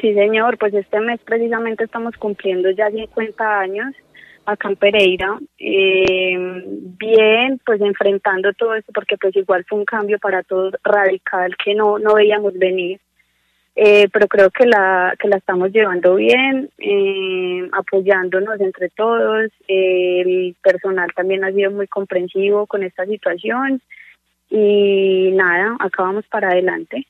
Sí, señor, pues este mes precisamente estamos cumpliendo ya 50 años acá en Pereira. Eh, bien, pues enfrentando todo esto, porque pues igual fue un cambio para todos radical que no, no veíamos venir. Eh, pero creo que la, que la estamos llevando bien, eh, apoyándonos entre todos. el personal también ha sido muy comprensivo con esta situación. Y nada, acá vamos para adelante.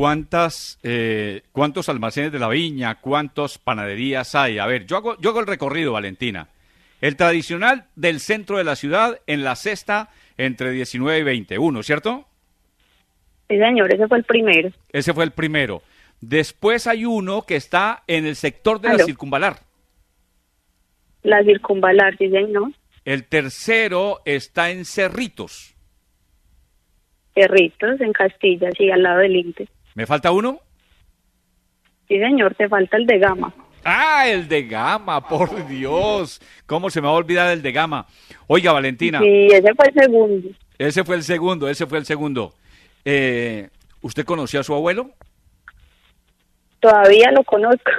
¿Cuántas, eh, ¿Cuántos almacenes de la viña, cuántas panaderías hay? A ver, yo hago, yo hago el recorrido, Valentina. El tradicional del centro de la ciudad en la cesta entre 19 y 21, ¿cierto? Sí, señor, ese fue el primero. Ese fue el primero. Después hay uno que está en el sector de la circunvalar. La circunvalar, sí, señor. El tercero está en Cerritos. Cerritos, en Castilla, sí, al lado del INTE. ¿Me falta uno? Sí, señor, te falta el de Gama. Ah, el de Gama, por Dios. ¿Cómo se me va a olvidar el de Gama? Oiga, Valentina. Sí, ese fue el segundo. Ese fue el segundo, ese fue el segundo. Eh, ¿Usted conoció a su abuelo? Todavía lo conozco.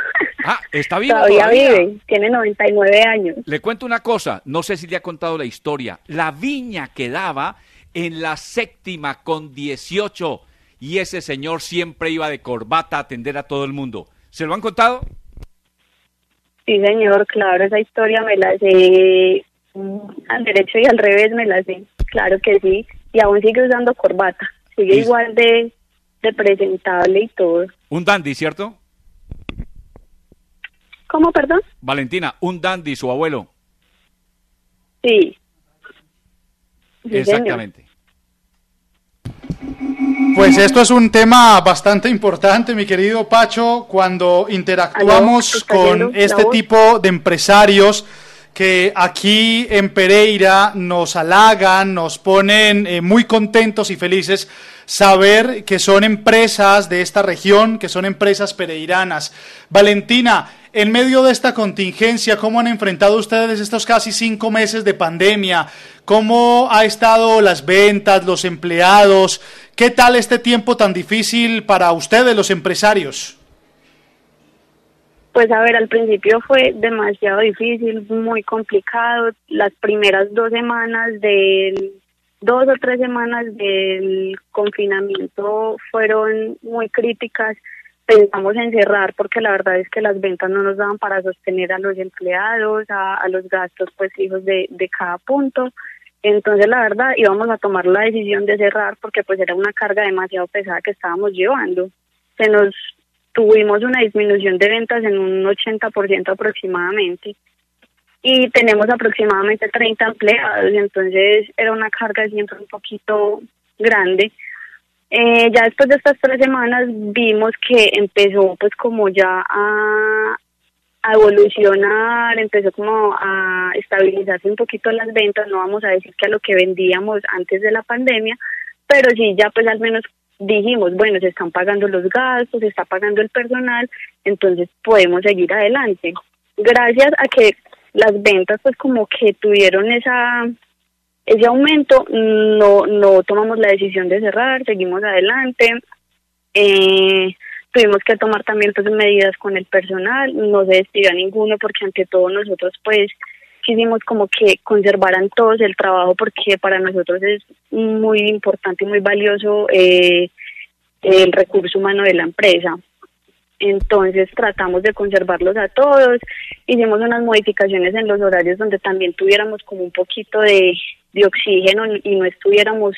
Ah, está vivo todavía, vive, tiene 99 años. Le cuento una cosa, no sé si le ha contado la historia. La viña quedaba en la séptima con 18 y ese señor siempre iba de corbata a atender a todo el mundo. ¿Se lo han contado? Sí, señor, claro, esa historia me la sé mm, al derecho y al revés me la sé, claro que sí, y aún sigue usando corbata, sigue igual de, de presentable y todo. Un dandy, ¿cierto? ¿Cómo, perdón? Valentina, un dandy, su abuelo. Sí. Exactamente. Pues esto es un tema bastante importante, mi querido Pacho, cuando interactuamos con este tipo de empresarios que aquí en Pereira nos halagan, nos ponen eh, muy contentos y felices saber que son empresas de esta región, que son empresas pereiranas. Valentina, en medio de esta contingencia, ¿cómo han enfrentado ustedes estos casi cinco meses de pandemia? ¿Cómo ha estado las ventas, los empleados? ¿Qué tal este tiempo tan difícil para ustedes, los empresarios? Pues a ver, al principio fue demasiado difícil, muy complicado. Las primeras dos semanas del, dos o tres semanas del confinamiento fueron muy críticas. Pensamos en cerrar porque la verdad es que las ventas no nos daban para sostener a los empleados, a, los gastos pues hijos de, de cada punto. Entonces, la verdad, íbamos a tomar la decisión de cerrar porque pues era una carga demasiado pesada que estábamos llevando. Se nos tuvimos una disminución de ventas en un 80% aproximadamente y tenemos aproximadamente 30 empleados, entonces era una carga siempre un poquito grande. Eh, ya después de estas tres semanas vimos que empezó pues como ya a, a evolucionar, empezó como a estabilizarse un poquito las ventas, no vamos a decir que a lo que vendíamos antes de la pandemia, pero sí ya pues al menos dijimos, bueno, se están pagando los gastos, se está pagando el personal, entonces podemos seguir adelante. Gracias a que las ventas pues como que tuvieron esa ese aumento, no no tomamos la decisión de cerrar, seguimos adelante. Eh, tuvimos que tomar también pues medidas con el personal, no se despidió a ninguno porque ante todo nosotros pues quisimos como que conservaran todos el trabajo porque para nosotros es muy importante y muy valioso eh, el recurso humano de la empresa. Entonces tratamos de conservarlos a todos, hicimos unas modificaciones en los horarios donde también tuviéramos como un poquito de, de oxígeno y no estuviéramos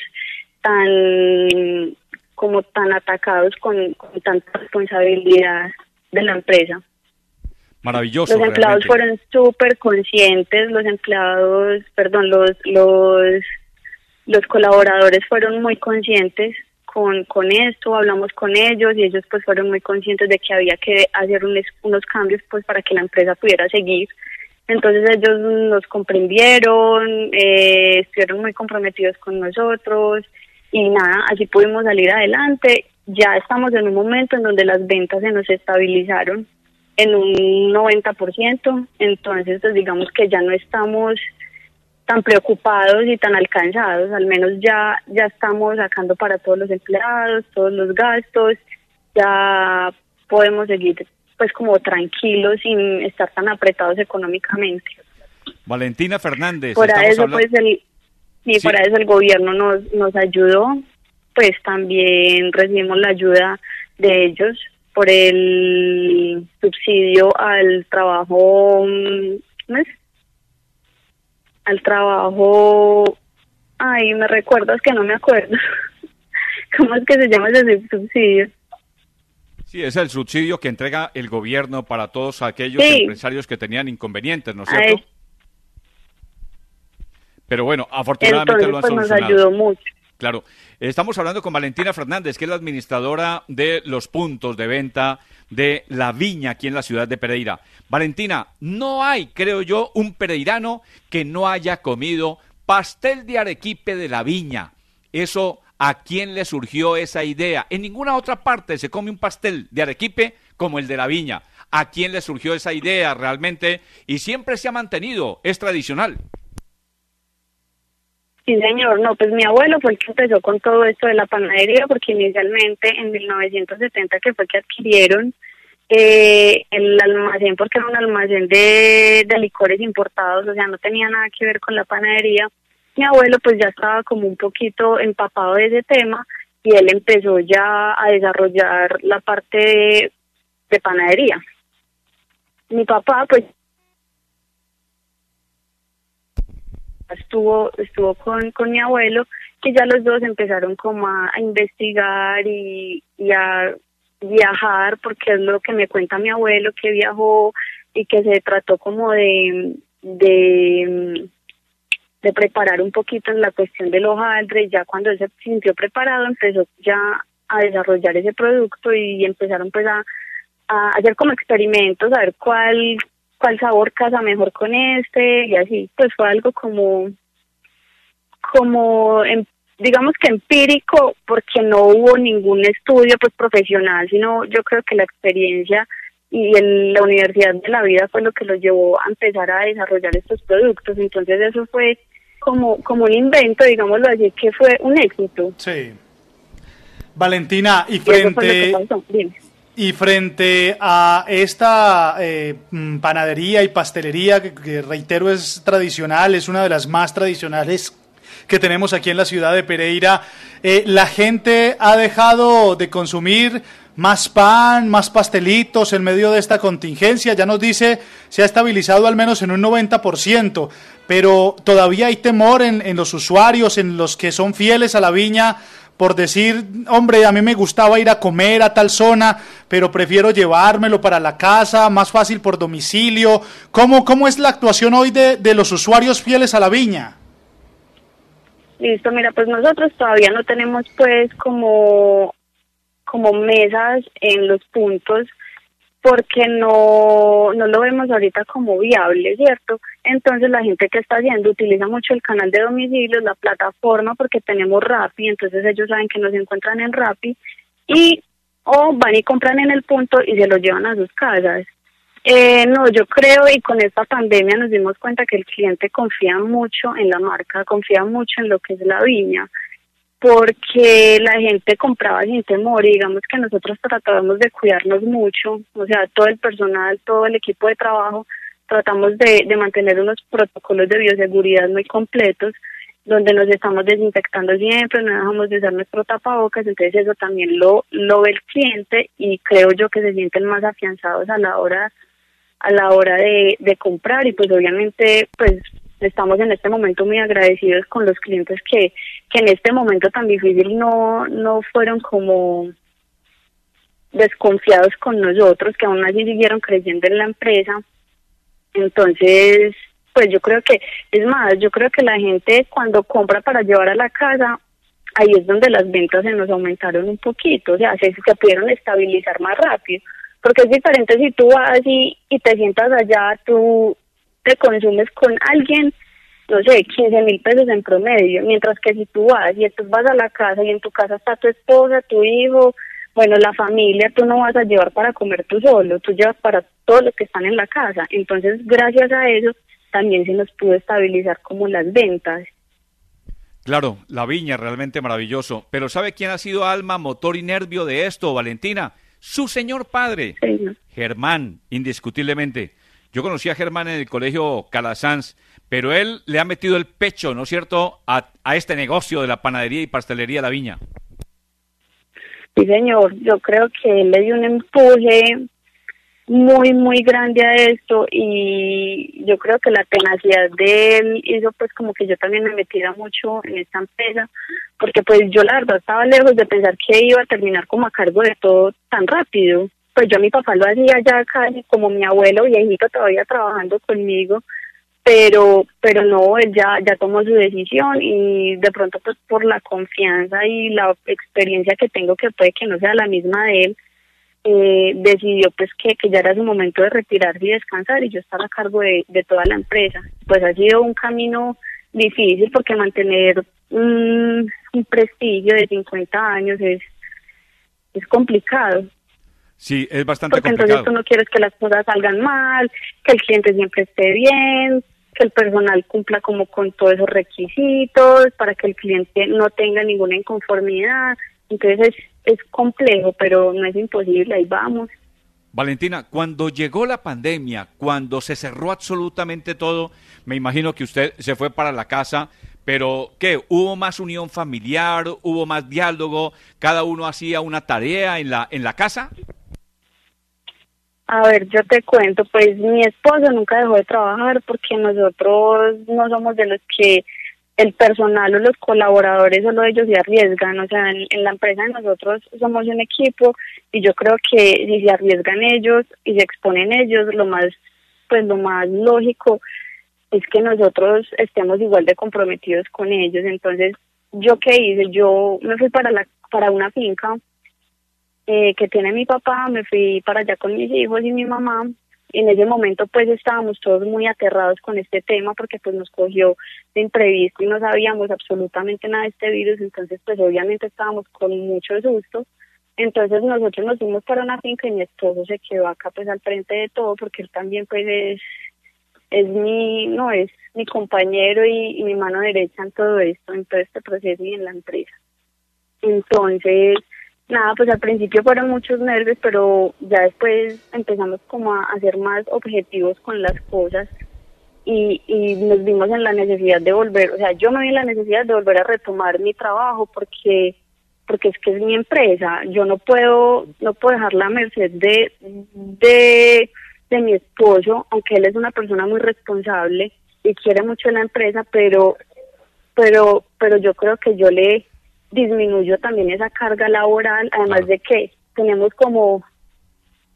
tan como tan atacados con, tanta responsabilidad de la empresa. Maravilloso. Los empleados fueron súper conscientes, los empleados, perdón, los, los, los colaboradores fueron muy conscientes con, con esto, hablamos con ellos y ellos pues fueron muy conscientes de que había que hacer unos cambios pues para que la empresa pudiera seguir. Entonces ellos nos comprendieron, eh, estuvieron muy comprometidos con nosotros, y nada, así pudimos salir adelante. Ya estamos en un momento en donde las ventas se nos estabilizaron en un 90%, entonces pues digamos que ya no estamos tan preocupados y tan alcanzados, al menos ya ya estamos sacando para todos los empleados, todos los gastos, ya podemos seguir pues como tranquilos sin estar tan apretados económicamente. Valentina Fernández. Por eso pues el, y para eso el gobierno nos, nos ayudó, pues también recibimos la ayuda de ellos por el subsidio al trabajo, ¿no es? al trabajo, ay, me recuerdas que no me acuerdo. ¿Cómo es que se llama ese subsidio? Sí, es el subsidio que entrega el gobierno para todos aquellos empresarios que tenían inconvenientes, ¿no es cierto? Pero bueno, afortunadamente lo han pues, Nos ayudó mucho. Claro. Estamos hablando con Valentina Fernández, que es la administradora de los puntos de venta de la viña aquí en la ciudad de Pereira. Valentina, no hay, creo yo, un pereirano que no haya comido pastel de arequipe de la viña. Eso, ¿a quién le surgió esa idea? En ninguna otra parte se come un pastel de arequipe como el de la viña. ¿A quién le surgió esa idea realmente? Y siempre se ha mantenido, es tradicional. Sí, señor. No, pues mi abuelo fue el que empezó con todo esto de la panadería, porque inicialmente en 1970 que fue que adquirieron eh, el almacén, porque era un almacén de, de licores importados, o sea, no tenía nada que ver con la panadería. Mi abuelo pues ya estaba como un poquito empapado de ese tema y él empezó ya a desarrollar la parte de, de panadería. Mi papá pues estuvo estuvo con, con mi abuelo que ya los dos empezaron como a, investigar y, y, a viajar porque es lo que me cuenta mi abuelo que viajó y que se trató como de de, de preparar un poquito en la cuestión del hojaldre ya cuando él se sintió preparado empezó ya a desarrollar ese producto y empezaron pues a, hacer como experimentos a ver cuál cuál sabor casa mejor con este y así, pues fue algo como, como em, digamos que empírico porque no hubo ningún estudio pues profesional, sino yo creo que la experiencia y en la Universidad de la Vida fue lo que los llevó a empezar a desarrollar estos productos, entonces eso fue como, como un invento, digámoslo así, que fue un éxito. Sí. Valentina, y frente... Y frente a esta eh, mm, panadería y pastelería, que, reitero es tradicional, es una de las más tradicionales que tenemos aquí en la ciudad de Pereira, eh, la gente ha dejado de consumir más pan, más pastelitos en medio de esta contingencia. Ya nos dice, se ha estabilizado al menos en un 90%, pero todavía hay temor en, en los usuarios, en los que son fieles a la viña por decir, hombre, a mí me gustaba ir a comer a tal zona, pero prefiero llevármelo para la casa, más fácil por domicilio. ¿Cómo, cómo es la actuación hoy de, de los usuarios fieles a la viña? Listo, mira, pues nosotros todavía no tenemos pues como, como mesas en los puntos porque no, no lo vemos ahorita como viable, ¿cierto? Entonces la gente que está haciendo utiliza mucho el canal de domicilios, la plataforma, porque tenemos Rappi, entonces ellos saben que nos encuentran en Rappi y o van y compran en el punto y se lo llevan a sus casas. Eh, no, yo creo y con esta pandemia nos dimos cuenta que el cliente confía mucho en la marca, confía mucho en lo que es la viña porque la gente compraba sin temor y digamos que nosotros tratábamos de cuidarnos mucho, o sea, todo el personal, todo el equipo de trabajo, tratamos de, de mantener unos protocolos de bioseguridad muy completos, donde nos estamos desinfectando siempre, no dejamos de usar nuestro tapabocas, entonces eso también lo, lo ve el cliente y creo yo que se sienten más afianzados a la hora a la hora de, de comprar y pues obviamente pues estamos en este momento muy agradecidos con los clientes que, que en este momento tan difícil no, no fueron como desconfiados con nosotros, que aún así siguieron creciendo en la empresa. Entonces, pues yo creo que, es más, yo creo que la gente cuando compra para llevar a la casa, ahí es donde las ventas se nos aumentaron un poquito, o sea, se, se pudieron estabilizar más rápido, porque es diferente si tú vas y, y te sientas allá, tú te consumes con alguien, no sé, 15 mil pesos en promedio, mientras que si tú vas y tú vas a la casa y en tu casa está tu esposa, tu hijo, bueno, la familia, tú no vas a llevar para comer tú solo, tú llevas para todos los que están en la casa. Entonces, gracias a eso, también se nos pudo estabilizar como las ventas. Claro, la viña realmente maravilloso. Pero ¿sabe quién ha sido alma, motor y nervio de esto, Valentina? su señor padre, Germán, indiscutiblemente. Yo conocí a Germán en el colegio Calasanz, pero él le ha metido el pecho, ¿no es cierto?, a, a este negocio de la panadería y pastelería La Viña. Sí, señor, yo creo que él le dio un empuje muy, muy grande a esto y yo creo que la tenacidad de él hizo pues como que yo también me metiera mucho en esta empresa, porque pues yo la verdad estaba lejos de pensar que iba a terminar como a cargo de todo tan rápido. Pues yo a mi papá lo hacía ya casi como mi abuelo viejito todavía trabajando conmigo, pero pero no, él ya, ya tomó su decisión y de pronto pues por la confianza y la experiencia que tengo que puede que no sea la misma de él, eh, decidió pues que, que ya era su momento de retirarse y descansar y yo estaba a cargo de, de toda la empresa. Pues ha sido un camino difícil porque mantener un, un prestigio de 50 años es, es complicado. Sí, es bastante porque complicado. entonces tú no quieres que las cosas salgan mal, que el cliente siempre esté bien, que el personal cumpla como con todos esos requisitos para que el cliente no tenga ninguna inconformidad. Entonces es, es complejo, pero no es imposible, ahí vamos. Valentina, cuando llegó la pandemia, cuando se cerró absolutamente todo, me imagino que usted se fue para la casa, pero ¿qué? ¿Hubo más unión familiar? ¿Hubo más diálogo? ¿Cada uno hacía una tarea en la, en la casa? A ver, yo te cuento, pues mi esposo nunca dejó de trabajar porque nosotros no somos de los que el personal o los colaboradores solo ellos se arriesgan, o sea, en, la empresa nosotros somos un equipo y yo creo que si se arriesgan ellos y se exponen ellos, lo más, pues lo más lógico es que nosotros estemos igual de comprometidos con ellos. Entonces, ¿yo qué hice? Yo me fui para la para una finca eh, que tiene mi papá, me fui para allá con mis hijos y mi mamá en ese momento pues estábamos todos muy aterrados con este tema porque pues nos cogió de imprevisto y no sabíamos absolutamente nada de este virus, entonces pues obviamente estábamos con mucho susto. Entonces nosotros nos fuimos para una finca y mi esposo se quedó acá pues al frente de todo porque él también pues es es mi no es mi compañero y, y mi mano derecha en todo esto, en todo este proceso y en la empresa. Entonces, Nada, pues al principio fueron muchos nervios, pero ya después empezamos como a, hacer más objetivos con las cosas y, y nos vimos en la necesidad de volver, o sea, yo me vi en la necesidad de volver a retomar mi trabajo porque porque es que es mi empresa, yo no puedo no puedo dejar la merced de de de mi esposo, aunque él es una persona muy responsable y quiere mucho la empresa, pero pero pero yo creo que yo le disminuyó también esa carga laboral, además de que tenemos como,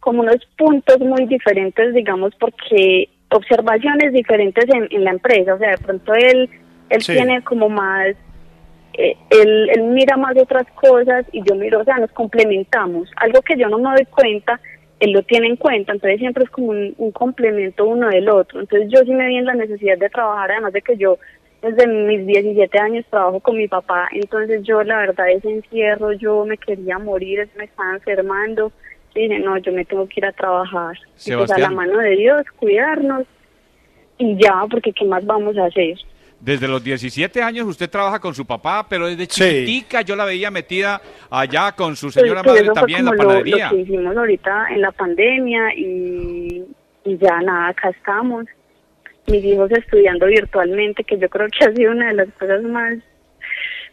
como unos puntos muy diferentes, digamos, porque observaciones diferentes en, la empresa, o sea, de pronto él, él tiene como más, eh, él, él mira más otras cosas y yo miro, o sea, nos complementamos, algo que yo no me doy cuenta, él lo tiene en cuenta, entonces siempre es como un, un complemento uno del otro, entonces yo sí me vi en la necesidad de trabajar, además de que yo desde mis 17 años trabajo con mi papá, entonces yo la verdad ese encierro, yo me quería morir, me estaba enfermando, y dije, no, yo me tengo que ir a trabajar, y pues a la mano de Dios, cuidarnos, y ya, porque ¿qué más vamos a hacer? Desde los 17 años usted trabaja con su papá, pero desde chiquitica yo la veía metida allá con su señora madre también en la panadería. Lo, que hicimos ahorita en la pandemia y, y ya nada, acá estamos mis hijos estudiando virtualmente, que yo creo que ha sido una de las cosas más,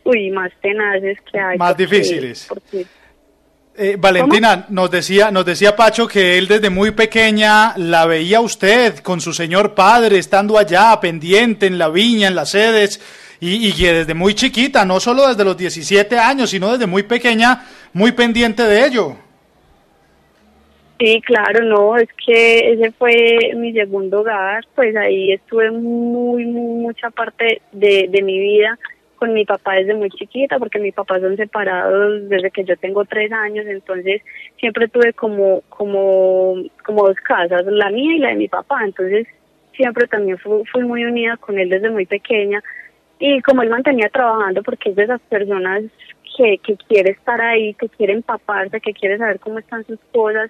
uy, más tenaces que hay. Más difíciles. Eh, Valentina, nos decía, nos decía Pacho que él desde muy pequeña la veía usted con su señor padre, estando allá, pendiente en la viña, en las sedes, y, y que desde muy chiquita, no solo desde los 17 años, sino desde muy pequeña, muy pendiente de ello. Sí, claro, no, es que ese fue mi segundo hogar, pues ahí estuve muy, muy mucha parte de, mi vida con mi papá desde muy chiquita, porque mis papás son separados desde que yo tengo tres años, entonces siempre tuve como, como, como dos casas, la mía y la de mi papá, entonces siempre también fui, fui muy unida con él desde muy pequeña, y como él mantenía trabajando, porque es de esas personas que, que quiere estar ahí, que quiere empaparse, que quiere saber cómo están sus cosas,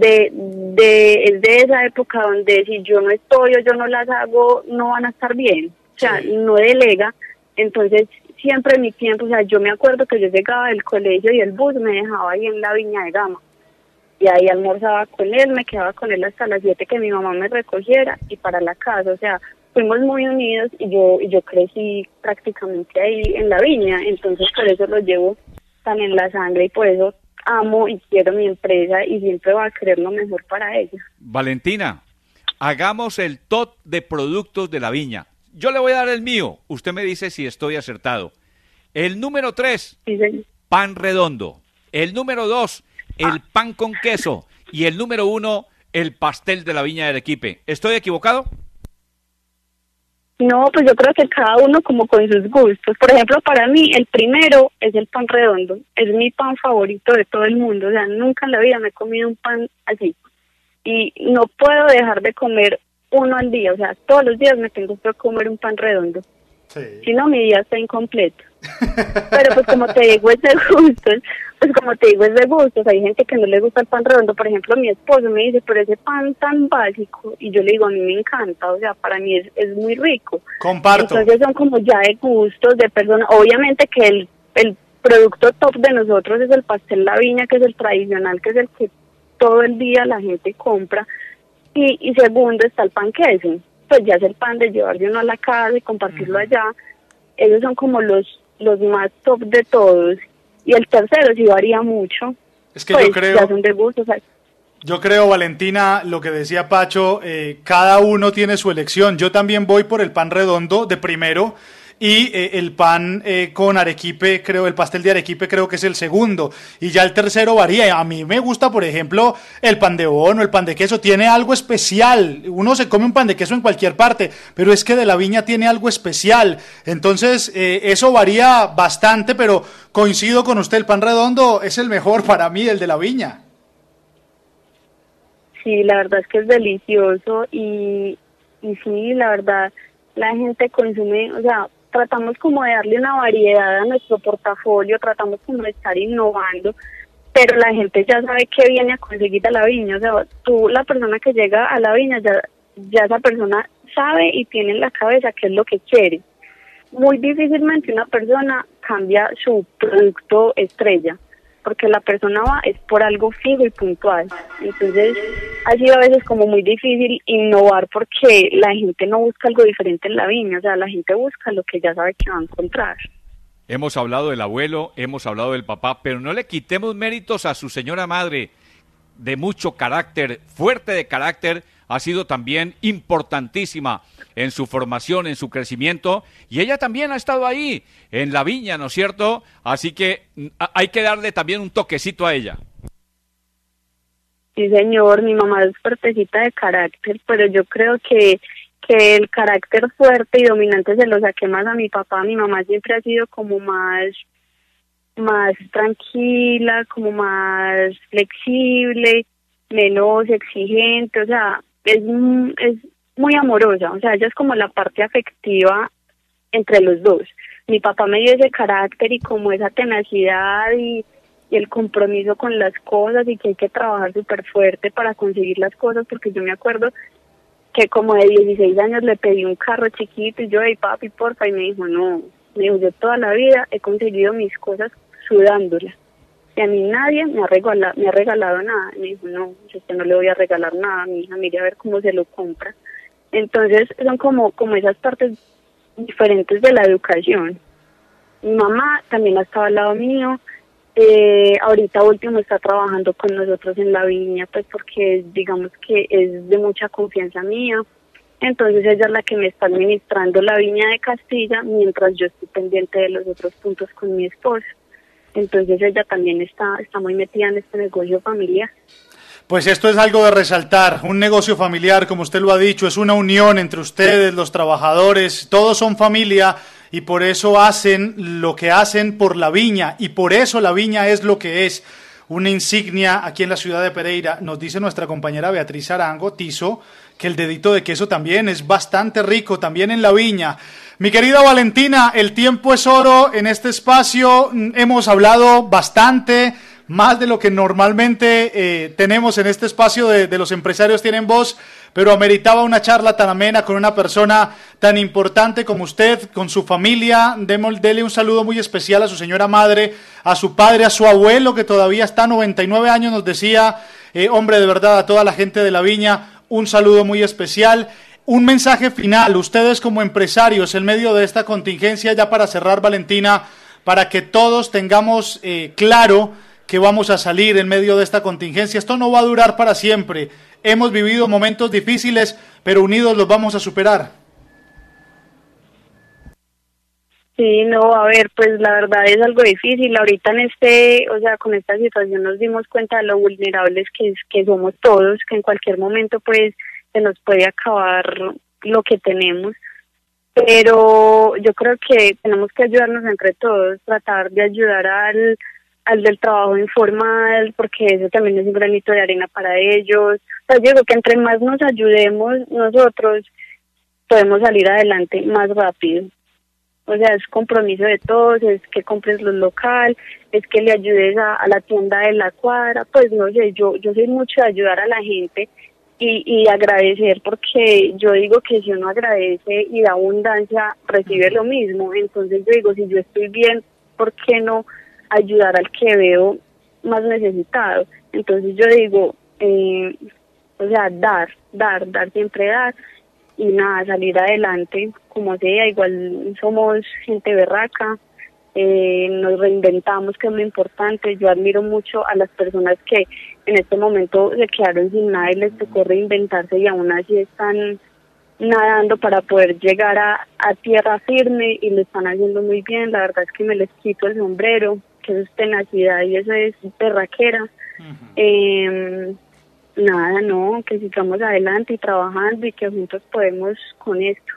de, de, es de esa época donde si yo no estoy o yo no las hago, no van a estar bien. O sea, no delega. Entonces, siempre en mi tiempo, o sea, yo me acuerdo que yo llegaba del colegio y el bus me dejaba ahí en la Viña de Gama. y ahí almorzaba con él, me quedaba con él hasta las 7 que mi mamá me recogiera y para la casa, o sea, fuimos muy unidos y yo y yo crecí prácticamente ahí en la viña, entonces por eso lo llevo tan en la sangre y por eso amo y quiero mi empresa y siempre va a querer lo mejor para ella. Valentina, hagamos el top de productos de la viña. Yo le voy a dar el mío, usted me dice si estoy acertado. El número 3, pan redondo. El número 2, el ah. pan con queso. Y el número 1, el pastel de la viña de Arequipe. ¿Estoy equivocado? No, pues yo creo que cada uno como con sus gustos. Por ejemplo, para mí el primero es el pan redondo. Es mi pan favorito de todo el mundo. O sea, nunca en la vida me he comido un pan así. Y no puedo dejar de comer uno al día. O sea, todos los días me tengo que comer un pan redondo. Si no, mi día está incompleto. Pero pues como te digo, es de gustos. Pues como te digo, es de gustos. Hay gente que no le gusta el pan redondo. Por ejemplo, mi esposo me dice, pero ese pan tan básico. Y yo le digo, a mí me encanta. O sea, para mí es, es muy rico. Comparto. Entonces son como ya de gustos, de personas. Obviamente que el, el producto top de nosotros es el pastel La Viña, que es el tradicional, que es el que todo el día la gente compra. Y, y segundo está el pan queso pues ya es el pan de llevarse uno a la casa y compartirlo allá. Esos son como los, los más top de todos. Y el tercero sí varía mucho. Es que yo pues, creo... Ya son de gusto, Yo creo, Valentina, lo que decía Pacho, eh, cada uno tiene su elección. Yo también voy por el pan redondo de primero y eh, el pan eh, con arequipe, creo, el pastel de arequipe creo que es el segundo, y ya el tercero varía. A mí me gusta, por ejemplo, el pan de bono, el pan de queso, tiene algo especial. Uno se come un pan de queso en cualquier parte, pero es que de la viña tiene algo especial. Entonces, eh, eso varía bastante, pero coincido con usted, el pan redondo es el mejor para mí, el de la viña. Sí, la verdad es que es delicioso y, y sí, la verdad, la gente consume, o sea, tratamos como de darle una variedad a nuestro portafolio, tratamos como de estar innovando, pero la gente ya sabe qué viene a conseguir a la viña, o sea, tú, la persona que llega a la viña, ya, ya esa persona sabe y tiene en la cabeza qué es lo que quiere. Muy difícilmente una persona cambia su producto estrella porque la persona va es por algo fijo y puntual. Entonces ha sido a veces como muy difícil innovar porque la gente no busca algo diferente en la viña, o sea, la gente busca lo que ya sabe que va a encontrar. Hemos hablado del abuelo, hemos hablado del papá, pero no le quitemos méritos a su señora madre de mucho carácter, fuerte de carácter, ha sido también importantísima en su formación, en su crecimiento, y ella también ha estado ahí, en la viña, ¿no es cierto? Así que mm, hay que darle también un toquecito a ella. Sí, señor, mi mamá es fuertecita de carácter, pero yo creo que, que el carácter fuerte y dominante se lo saqué más a mi papá. Mi mamá siempre ha sido como más más tranquila, como más flexible, menos exigente, o sea, es, es muy amorosa, o sea, ella es como la parte afectiva entre los dos. Mi papá me dio ese carácter y como esa tenacidad y, el compromiso con las cosas y que hay que trabajar súper fuerte para conseguir las cosas, porque yo me acuerdo que como de 16 años le pedí un carro chiquito y yo, hey papi, porfa, y me dijo, no, me dijo, yo toda la vida he conseguido mis cosas sudándolas y a mí nadie me ha regalado, me ha regalado nada. Me dijo, no, yo no le voy a regalar nada a mi hija, mire a ver cómo se lo compra. Entonces son como, como esas partes diferentes de la educación. Mi mamá también ha estado al lado mío, eh, ahorita último está trabajando con nosotros en la viña, pues porque digamos que es de mucha confianza mía. Entonces ella es la que me está administrando la viña de Castilla mientras yo estoy pendiente de los otros puntos con mi esposo. Entonces ella también está, está muy metida en este negocio familiar. Pues esto es algo de resaltar. Un negocio familiar, como usted lo ha dicho, es una unión entre ustedes, los trabajadores, todos son familia y por eso hacen lo que hacen por la viña y por eso la viña es lo que es. Una insignia aquí en la ciudad de Pereira, nos dice nuestra compañera Beatriz Arango, Tizo, que el dedito de queso también es bastante rico, también en la viña. Mi querida Valentina, el tiempo es oro en este espacio. Hemos hablado bastante, más de lo que normalmente eh, tenemos en este espacio de, los empresarios tienen voz, pero ameritaba una charla tan amena con una persona tan importante como usted, con su familia. dele un saludo muy especial a su señora madre, a su padre, a su abuelo, que todavía está a 99 años, nos decía Eh, hombre, de verdad, a toda la gente de la viña, un saludo muy especial. Un mensaje final, ustedes como empresarios, en medio de esta contingencia, ya para cerrar, Valentina, para que todos tengamos eh, claro que vamos a salir en medio de esta contingencia. Esto no va a durar para siempre. Hemos vivido momentos difíciles, pero unidos los vamos a superar. Sí, no, a ver, pues la verdad es algo difícil. Ahorita en este, o sea, con esta situación nos dimos cuenta de lo vulnerables que, que somos todos, que en cualquier momento pues se nos puede acabar lo que tenemos. Pero yo creo que tenemos que ayudarnos entre todos, tratar de ayudar al, al del trabajo informal, porque eso también es un granito de arena para ellos. O sea, yo digo que entre más nos ayudemos nosotros, podemos salir adelante más rápido. O sea, es compromiso de todos, es que compres lo local, es que le ayudes a, a la tienda de la cuadra, pues no sé, yo, yo soy mucho de ayudar a la gente y, y agradecer porque yo digo que si uno agradece y da abundancia, recibe lo mismo. Entonces yo digo, si yo estoy bien, ¿por qué no ayudar al que veo más necesitado? Entonces yo digo, eh, o sea, dar, dar, dar, siempre dar y nada, salir adelante como sea, igual somos gente berraca, eh, nos reinventamos, que es lo importante. Yo admiro mucho a las personas que en este momento se quedaron sin nada y les tocó reinventarse y aún así están nadando para poder llegar a, a tierra firme y lo están haciendo muy bien. La verdad es que me les quito el sombrero, que eso es tenacidad y eso es berraquera. eh, nada, no, que sigamos adelante y trabajando y que juntos podemos con esto.